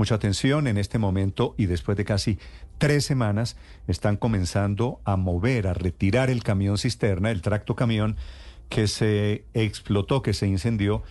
Mucha atención en este momento y después de casi tres semanas están comenzando a mover, a retirar el camión cisterna, el tracto camión que se explotó, que se incendió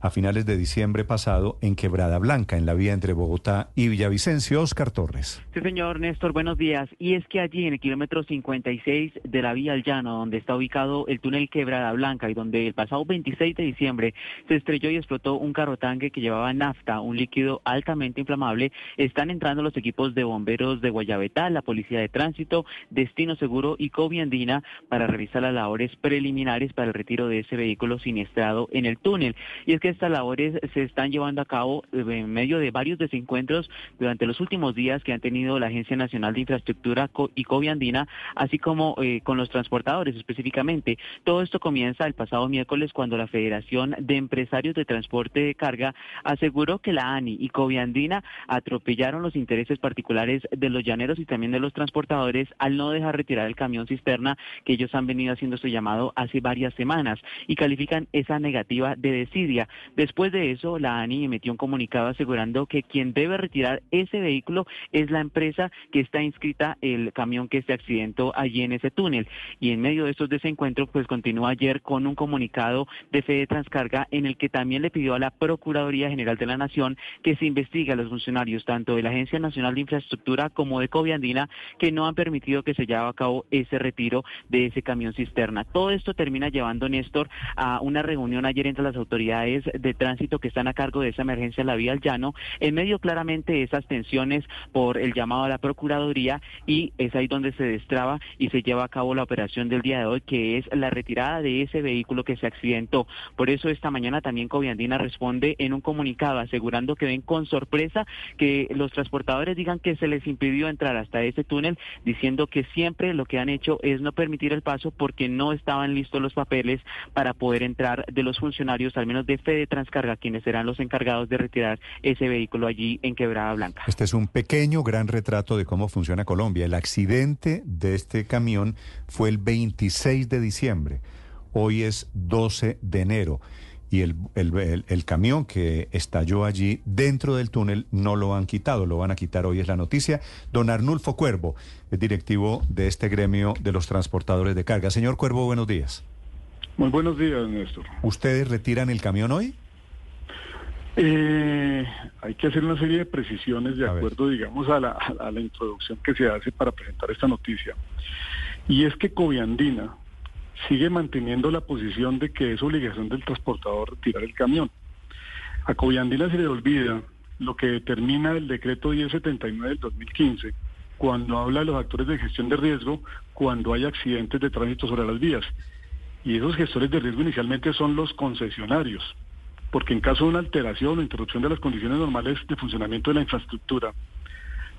a finales de diciembre pasado en Quebrada Blanca, en la vía entre Bogotá y Villavicencio. Oscar Torres. Sí, señor Néstor, buenos días. Y es que allí en el kilómetro 56 de la vía al llano, donde está ubicado el túnel Quebrada Blanca y donde el pasado 26 de diciembre se estrelló y explotó un carro tanque que llevaba nafta, un líquido altamente inflamable, están entrando los equipos de bomberos de Guayabetá, la Policía de Tránsito, Destino Seguro y Coviandina para realizar las labores preliminares para el retiro de ese vehículo siniestrado en el túnel. Y es que estas labores se están llevando a cabo en medio de varios desencuentros durante los últimos días que han tenido la Agencia Nacional de Infraestructura y Coviandina, así como eh, con los transportadores específicamente. Todo esto comienza el pasado miércoles cuando la Federación de Empresarios de Transporte de Carga aseguró que la ANI y Coviandina atropellaron los intereses particulares de los llaneros y también de los transportadores al no dejar retirar el camión cisterna que ellos han venido haciendo su llamado hace varias semanas y califican esa negativa de desidia. Después de eso, la ANI emitió un comunicado asegurando que quien debe retirar ese vehículo es la empresa que está inscrita el camión que se accidentó allí en ese túnel. Y en medio de estos desencuentros, pues continúa ayer con un comunicado de Fede Transcarga en el que también le pidió a la Procuraduría General de la Nación que se investigue a los funcionarios tanto de la Agencia Nacional de Infraestructura como de Coviandina que no han permitido que se lleve a cabo ese retiro de ese camión cisterna. Todo esto termina llevando, Néstor, a una reunión ayer entre las autoridades de tránsito que están a cargo de esa emergencia en la vía al llano, en medio claramente de esas tensiones por el llamado a la Procuraduría y es ahí donde se destraba y se lleva a cabo la operación del día de hoy, que es la retirada de ese vehículo que se accidentó. Por eso esta mañana también Coviandina responde en un comunicado asegurando que ven con sorpresa que los transportadores digan que se les impidió entrar hasta ese túnel, diciendo que siempre lo que han hecho es no permitir el paso porque no estaban listos los papeles para poder entrar de los funcionarios, al menos de fe de Transcarga, quienes serán los encargados de retirar ese vehículo allí en Quebrada Blanca. Este es un pequeño, gran retrato de cómo funciona Colombia. El accidente de este camión fue el 26 de diciembre. Hoy es 12 de enero. Y el, el, el, camión que estalló allí dentro del túnel no lo han quitado, lo van a quitar hoy, es la noticia. Don Arnulfo Cuervo, es directivo de este gremio de los transportadores de carga. Señor Cuervo, buenos días. Muy buenos días, Néstor. ¿Ustedes retiran el camión hoy? Eh, hay que hacer una serie de precisiones de acuerdo, digamos, a la, a la introducción que se hace para presentar esta noticia. Y es que Coviandina sigue manteniendo la posición de que es obligación del transportador retirar el camión. A Coviandina se le olvida lo que determina el decreto 1079 del 2015, cuando habla de los actores de gestión de riesgo cuando hay accidentes de tránsito sobre las vías. Y esos gestores de riesgo inicialmente son los concesionarios porque en caso de una alteración o interrupción de las condiciones normales de funcionamiento de la infraestructura,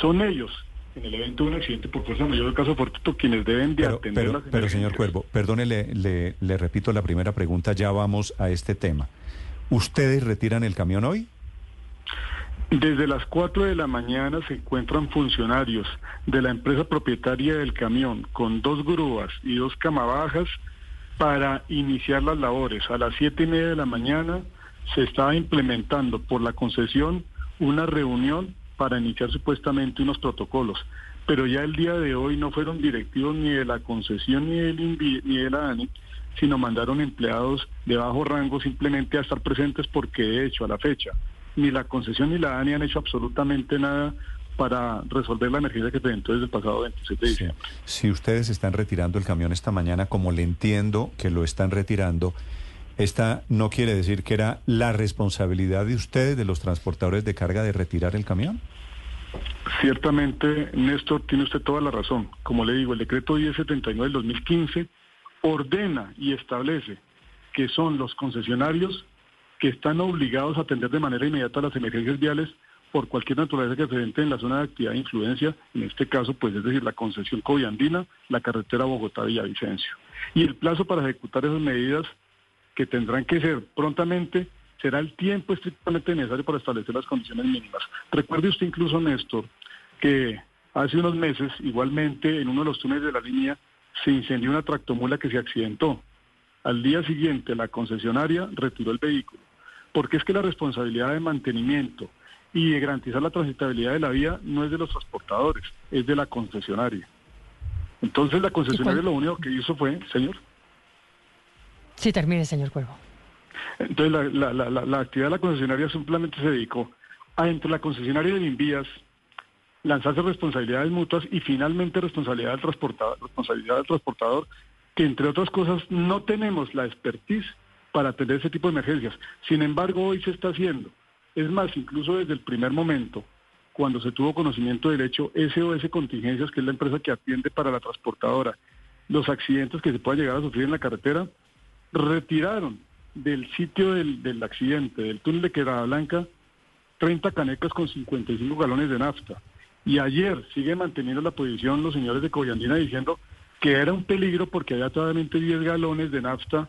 son ellos, en el evento de un accidente por fuerza mayor del caso fortuito, quienes deben de pero, atender pero, las Pero señor Cuervo, perdone, le, le, le repito la primera pregunta, ya vamos a este tema. ¿Ustedes retiran el camión hoy? Desde las 4 de la mañana se encuentran funcionarios de la empresa propietaria del camión con dos grúas y dos camabajas para iniciar las labores. A las siete y media de la mañana se estaba implementando por la concesión una reunión para iniciar supuestamente unos protocolos. Pero ya el día de hoy no fueron directivos ni de la concesión ni del INVI, ni de la ANI, sino mandaron empleados de bajo rango simplemente a estar presentes porque de hecho a la fecha ni la concesión ni la ANI han hecho absolutamente nada para resolver la emergencia que presentó desde el pasado 26 de diciembre. Sí. Si ustedes están retirando el camión esta mañana, como le entiendo que lo están retirando, esta no quiere decir que era la responsabilidad de ustedes, de los transportadores de carga, de retirar el camión. Ciertamente, Néstor, tiene usted toda la razón. Como le digo, el decreto 1079 del 2015 ordena y establece que son los concesionarios que están obligados a atender de manera inmediata las emergencias viales por cualquier naturaleza que se presente en la zona de actividad de influencia, en este caso, pues es decir, la concesión coviandina, la carretera Bogotá-Villavicencio. Y el plazo para ejecutar esas medidas, que tendrán que ser prontamente, será el tiempo estrictamente necesario para establecer las condiciones mínimas. Recuerde usted incluso, Néstor, que hace unos meses, igualmente, en uno de los túneles de la línea, se incendió una tractomula que se accidentó. Al día siguiente, la concesionaria retiró el vehículo. Porque es que la responsabilidad de mantenimiento y de garantizar la transitabilidad de la vía no es de los transportadores, es de la concesionaria. Entonces la concesionaria lo único que hizo fue, señor. Sí, termine, señor Cuervo. Entonces la, la, la, la actividad de la concesionaria simplemente se dedicó a entre la concesionaria de Invías lanzarse responsabilidades mutuas y finalmente responsabilidad del transportador, responsabilidad del transportador, que entre otras cosas no tenemos la expertise para atender ese tipo de emergencias. Sin embargo, hoy se está haciendo. Es más, incluso desde el primer momento, cuando se tuvo conocimiento del hecho, SOS Contingencias, que es la empresa que atiende para la transportadora los accidentes que se pueda llegar a sufrir en la carretera, retiraron del sitio del, del accidente, del túnel de Quebrada Blanca, 30 canecas con 55 galones de nafta. Y ayer sigue manteniendo la posición los señores de Coyandina diciendo que era un peligro porque había solamente 10 galones de nafta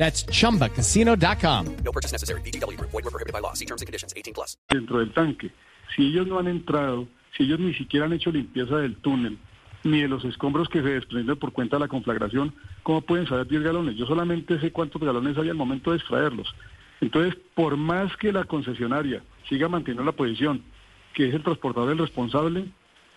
That's chumbacasino.com. No purchase necessary. BGW. Void were prohibited by law. See terms and conditions. 18 plus. dentro del tanque. Si ellos no han entrado, si ellos ni siquiera han hecho limpieza del túnel, ni de los escombros que se desprenden por cuenta de la conflagración, ¿cómo pueden saber 10 galones? Yo solamente sé cuántos galones hay al momento de extraerlos. Entonces, por más que la concesionaria siga manteniendo la posición, que es el transportador el responsable,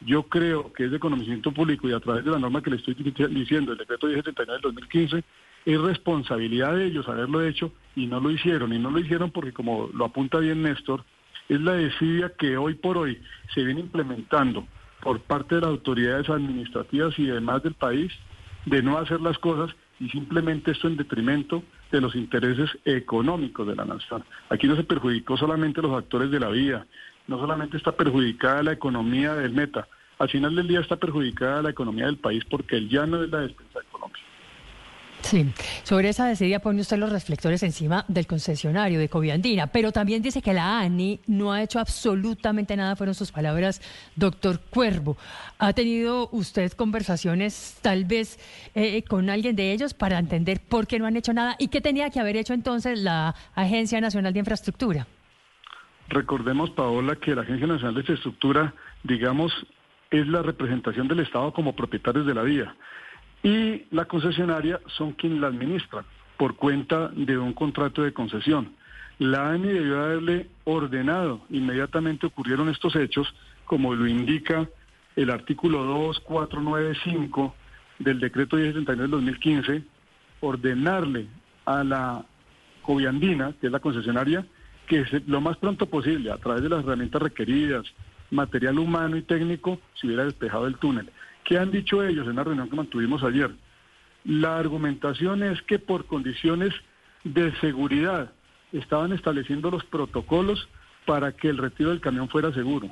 yo creo que es de conocimiento público y a través de la norma que le estoy diciendo, el decreto 1079 del 2015, es responsabilidad de ellos haberlo hecho y no lo hicieron. Y no lo hicieron porque, como lo apunta bien Néstor, es la desidia que hoy por hoy se viene implementando por parte de las autoridades administrativas y demás del país de no hacer las cosas y simplemente esto en detrimento de los intereses económicos de la nación. Aquí no se perjudicó solamente los actores de la vida, no solamente está perjudicada la economía del meta, al final del día está perjudicada la economía del país porque el llano es la despensa de Colombia. Sí, sobre esa desidia pone usted los reflectores encima del concesionario de Coviandina, pero también dice que la ANI no ha hecho absolutamente nada, fueron sus palabras, doctor Cuervo. ¿Ha tenido usted conversaciones tal vez eh, con alguien de ellos para entender por qué no han hecho nada y qué tenía que haber hecho entonces la Agencia Nacional de Infraestructura? Recordemos, Paola, que la Agencia Nacional de Infraestructura, digamos, es la representación del Estado como propietarios de la vía y la concesionaria son quienes la administran por cuenta de un contrato de concesión. La ANI debió haberle ordenado, inmediatamente ocurrieron estos hechos, como lo indica el artículo 2495 del decreto 1079 del 2015, ordenarle a la Coviandina, que es la concesionaria, que lo más pronto posible, a través de las herramientas requeridas, material humano y técnico, se hubiera despejado el túnel. ¿Qué han dicho ellos en la reunión que mantuvimos ayer? La argumentación es que por condiciones de seguridad estaban estableciendo los protocolos para que el retiro del camión fuera seguro.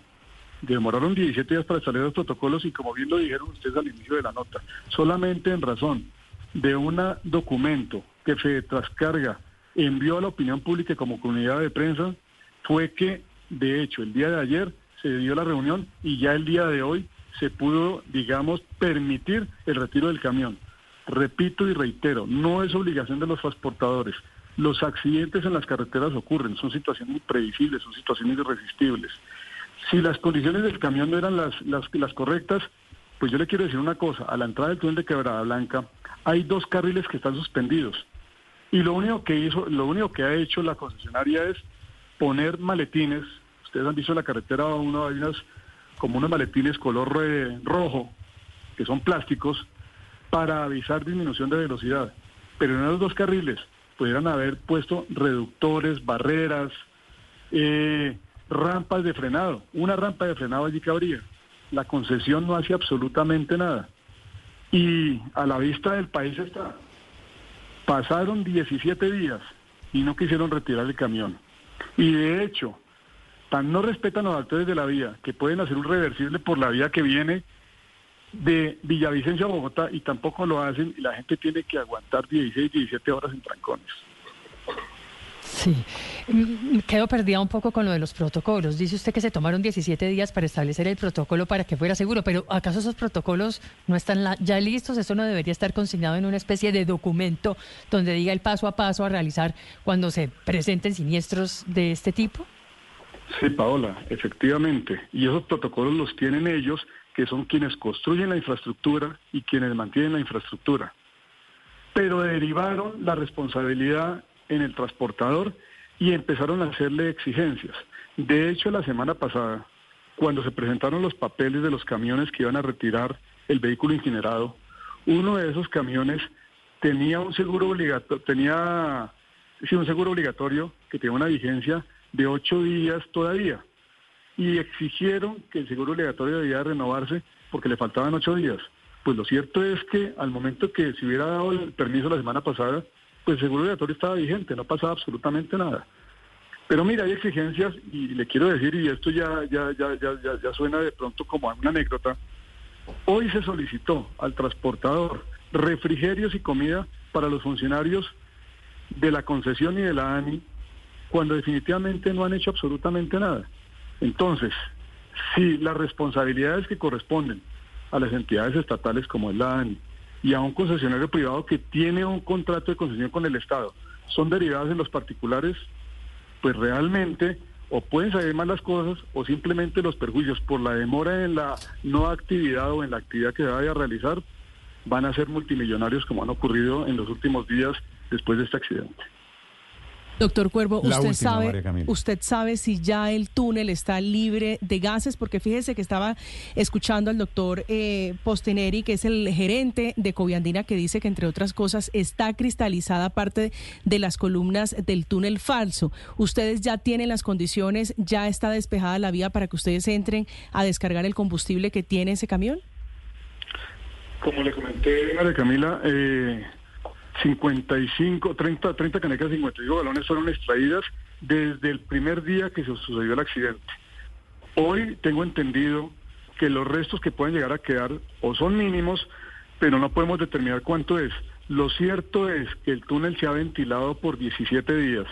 Demoraron 17 días para establecer los protocolos y como bien lo dijeron ustedes al inicio de la nota, solamente en razón de un documento que se Trascarga envió a la opinión pública como comunidad de prensa, fue que, de hecho, el día de ayer se dio la reunión y ya el día de hoy se pudo, digamos, permitir el retiro del camión. Repito y reitero, no es obligación de los transportadores. Los accidentes en las carreteras ocurren, son situaciones imprevisibles, son situaciones irresistibles. Si las condiciones del camión no eran las, las, correctas, pues yo le quiero decir una cosa, a la entrada del túnel de Quebrada Blanca hay dos carriles que están suspendidos. Y lo único que hizo, lo único que ha hecho la concesionaria es poner maletines. Ustedes han visto en la carretera uno hay unas como unos maletines color eh, rojo, que son plásticos, para avisar disminución de velocidad. Pero en esos dos carriles pudieran haber puesto reductores, barreras, eh, rampas de frenado. Una rampa de frenado allí cabría. la concesión no hace absolutamente nada. Y a la vista del país está. Pasaron 17 días y no quisieron retirar el camión. Y de hecho, tan no respetan los actores de la vía que pueden hacer un reversible por la vía que viene de Villavicencio a Bogotá y tampoco lo hacen y la gente tiene que aguantar 16, 17 horas en trancones. Sí, mm, quedo perdida un poco con lo de los protocolos. Dice usted que se tomaron 17 días para establecer el protocolo para que fuera seguro, pero ¿acaso esos protocolos no están ya listos? ¿Eso no debería estar consignado en una especie de documento donde diga el paso a paso a realizar cuando se presenten siniestros de este tipo? Sí, Paola, efectivamente. Y esos protocolos los tienen ellos, que son quienes construyen la infraestructura y quienes mantienen la infraestructura. Pero derivaron la responsabilidad en el transportador y empezaron a hacerle exigencias. De hecho, la semana pasada, cuando se presentaron los papeles de los camiones que iban a retirar el vehículo incinerado, uno de esos camiones tenía un seguro obligatorio, tenía sí, un seguro obligatorio que tenía una vigencia de ocho días todavía y exigieron que el seguro obligatorio debía renovarse porque le faltaban ocho días. Pues lo cierto es que al momento que se hubiera dado el permiso la semana pasada, pues el seguro obligatorio estaba vigente, no pasaba absolutamente nada. Pero mira, hay exigencias y le quiero decir, y esto ya, ya, ya, suena de pronto como una anécdota, hoy se solicitó al transportador refrigerios y comida para los funcionarios de la concesión y de la ANI, cuando definitivamente no han hecho absolutamente nada. Entonces, si las responsabilidades que corresponden a las entidades estatales como es la ANI, y a un concesionario privado que tiene un contrato de concesión con el Estado son derivadas en los particulares, pues realmente o pueden salir mal las cosas o simplemente los perjuicios por la demora en la no actividad o en la actividad que se vaya a realizar van a ser multimillonarios como han ocurrido en los últimos días después de este accidente. Doctor Cuervo, usted sabe, usted sabe si ya el túnel está libre de gases, porque fíjese que estaba escuchando al doctor eh, Posteneri, que es el gerente de Coviandina, que dice que entre otras cosas está cristalizada parte de las columnas del túnel falso. Ustedes ya tienen las condiciones, ya está despejada la vía para que ustedes entren a descargar el combustible que tiene ese camión. Como le comenté, María Camila, eh, 55, 30, 30 canecas de 52 balones fueron extraídas desde el primer día que se sucedió el accidente. Hoy tengo entendido que los restos que pueden llegar a quedar o son mínimos, pero no podemos determinar cuánto es. Lo cierto es que el túnel se ha ventilado por 17 días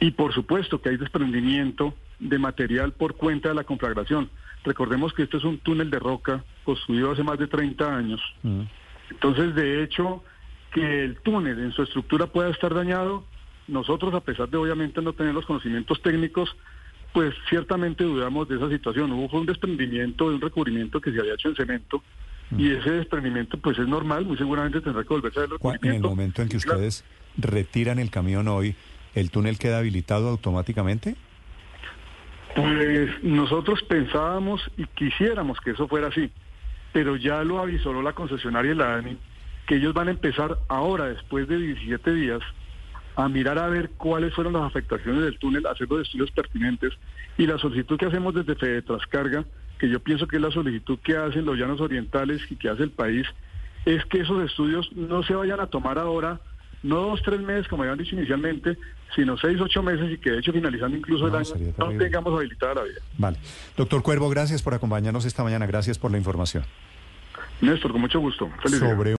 y por supuesto que hay desprendimiento de material por cuenta de la conflagración. Recordemos que este es un túnel de roca construido hace más de 30 años. Mm. Entonces, de hecho, que el túnel en su estructura pueda estar dañado, nosotros, a pesar de obviamente no tener los conocimientos técnicos, pues ciertamente dudamos de esa situación. Hubo un desprendimiento de un recubrimiento que se había hecho en cemento y mm. ese desprendimiento pues es normal, muy seguramente tendrá que volverse a ver En el momento en que ustedes retiran el camión hoy, ¿el túnel queda habilitado automáticamente? Pues nosotros pensábamos y quisiéramos que eso fuera así, pero ya lo avisó la concesionaria la ANI que ellos van a empezar ahora, después de 17 días, a mirar a ver cuáles fueron las afectaciones del túnel, hacer los estudios pertinentes y la solicitud que hacemos desde Fede Trascarga, que yo pienso que es la solicitud que hacen los llanos orientales y que hace el país, es que esos estudios no se vayan a tomar ahora, no dos, tres meses como habían dicho inicialmente, sino seis, ocho meses y que de hecho finalizando incluso el año no tengamos habilitada la vida. Vale. Doctor Cuervo, gracias por acompañarnos esta mañana, gracias por la información. Néstor, con mucho gusto. Feliz Sobre...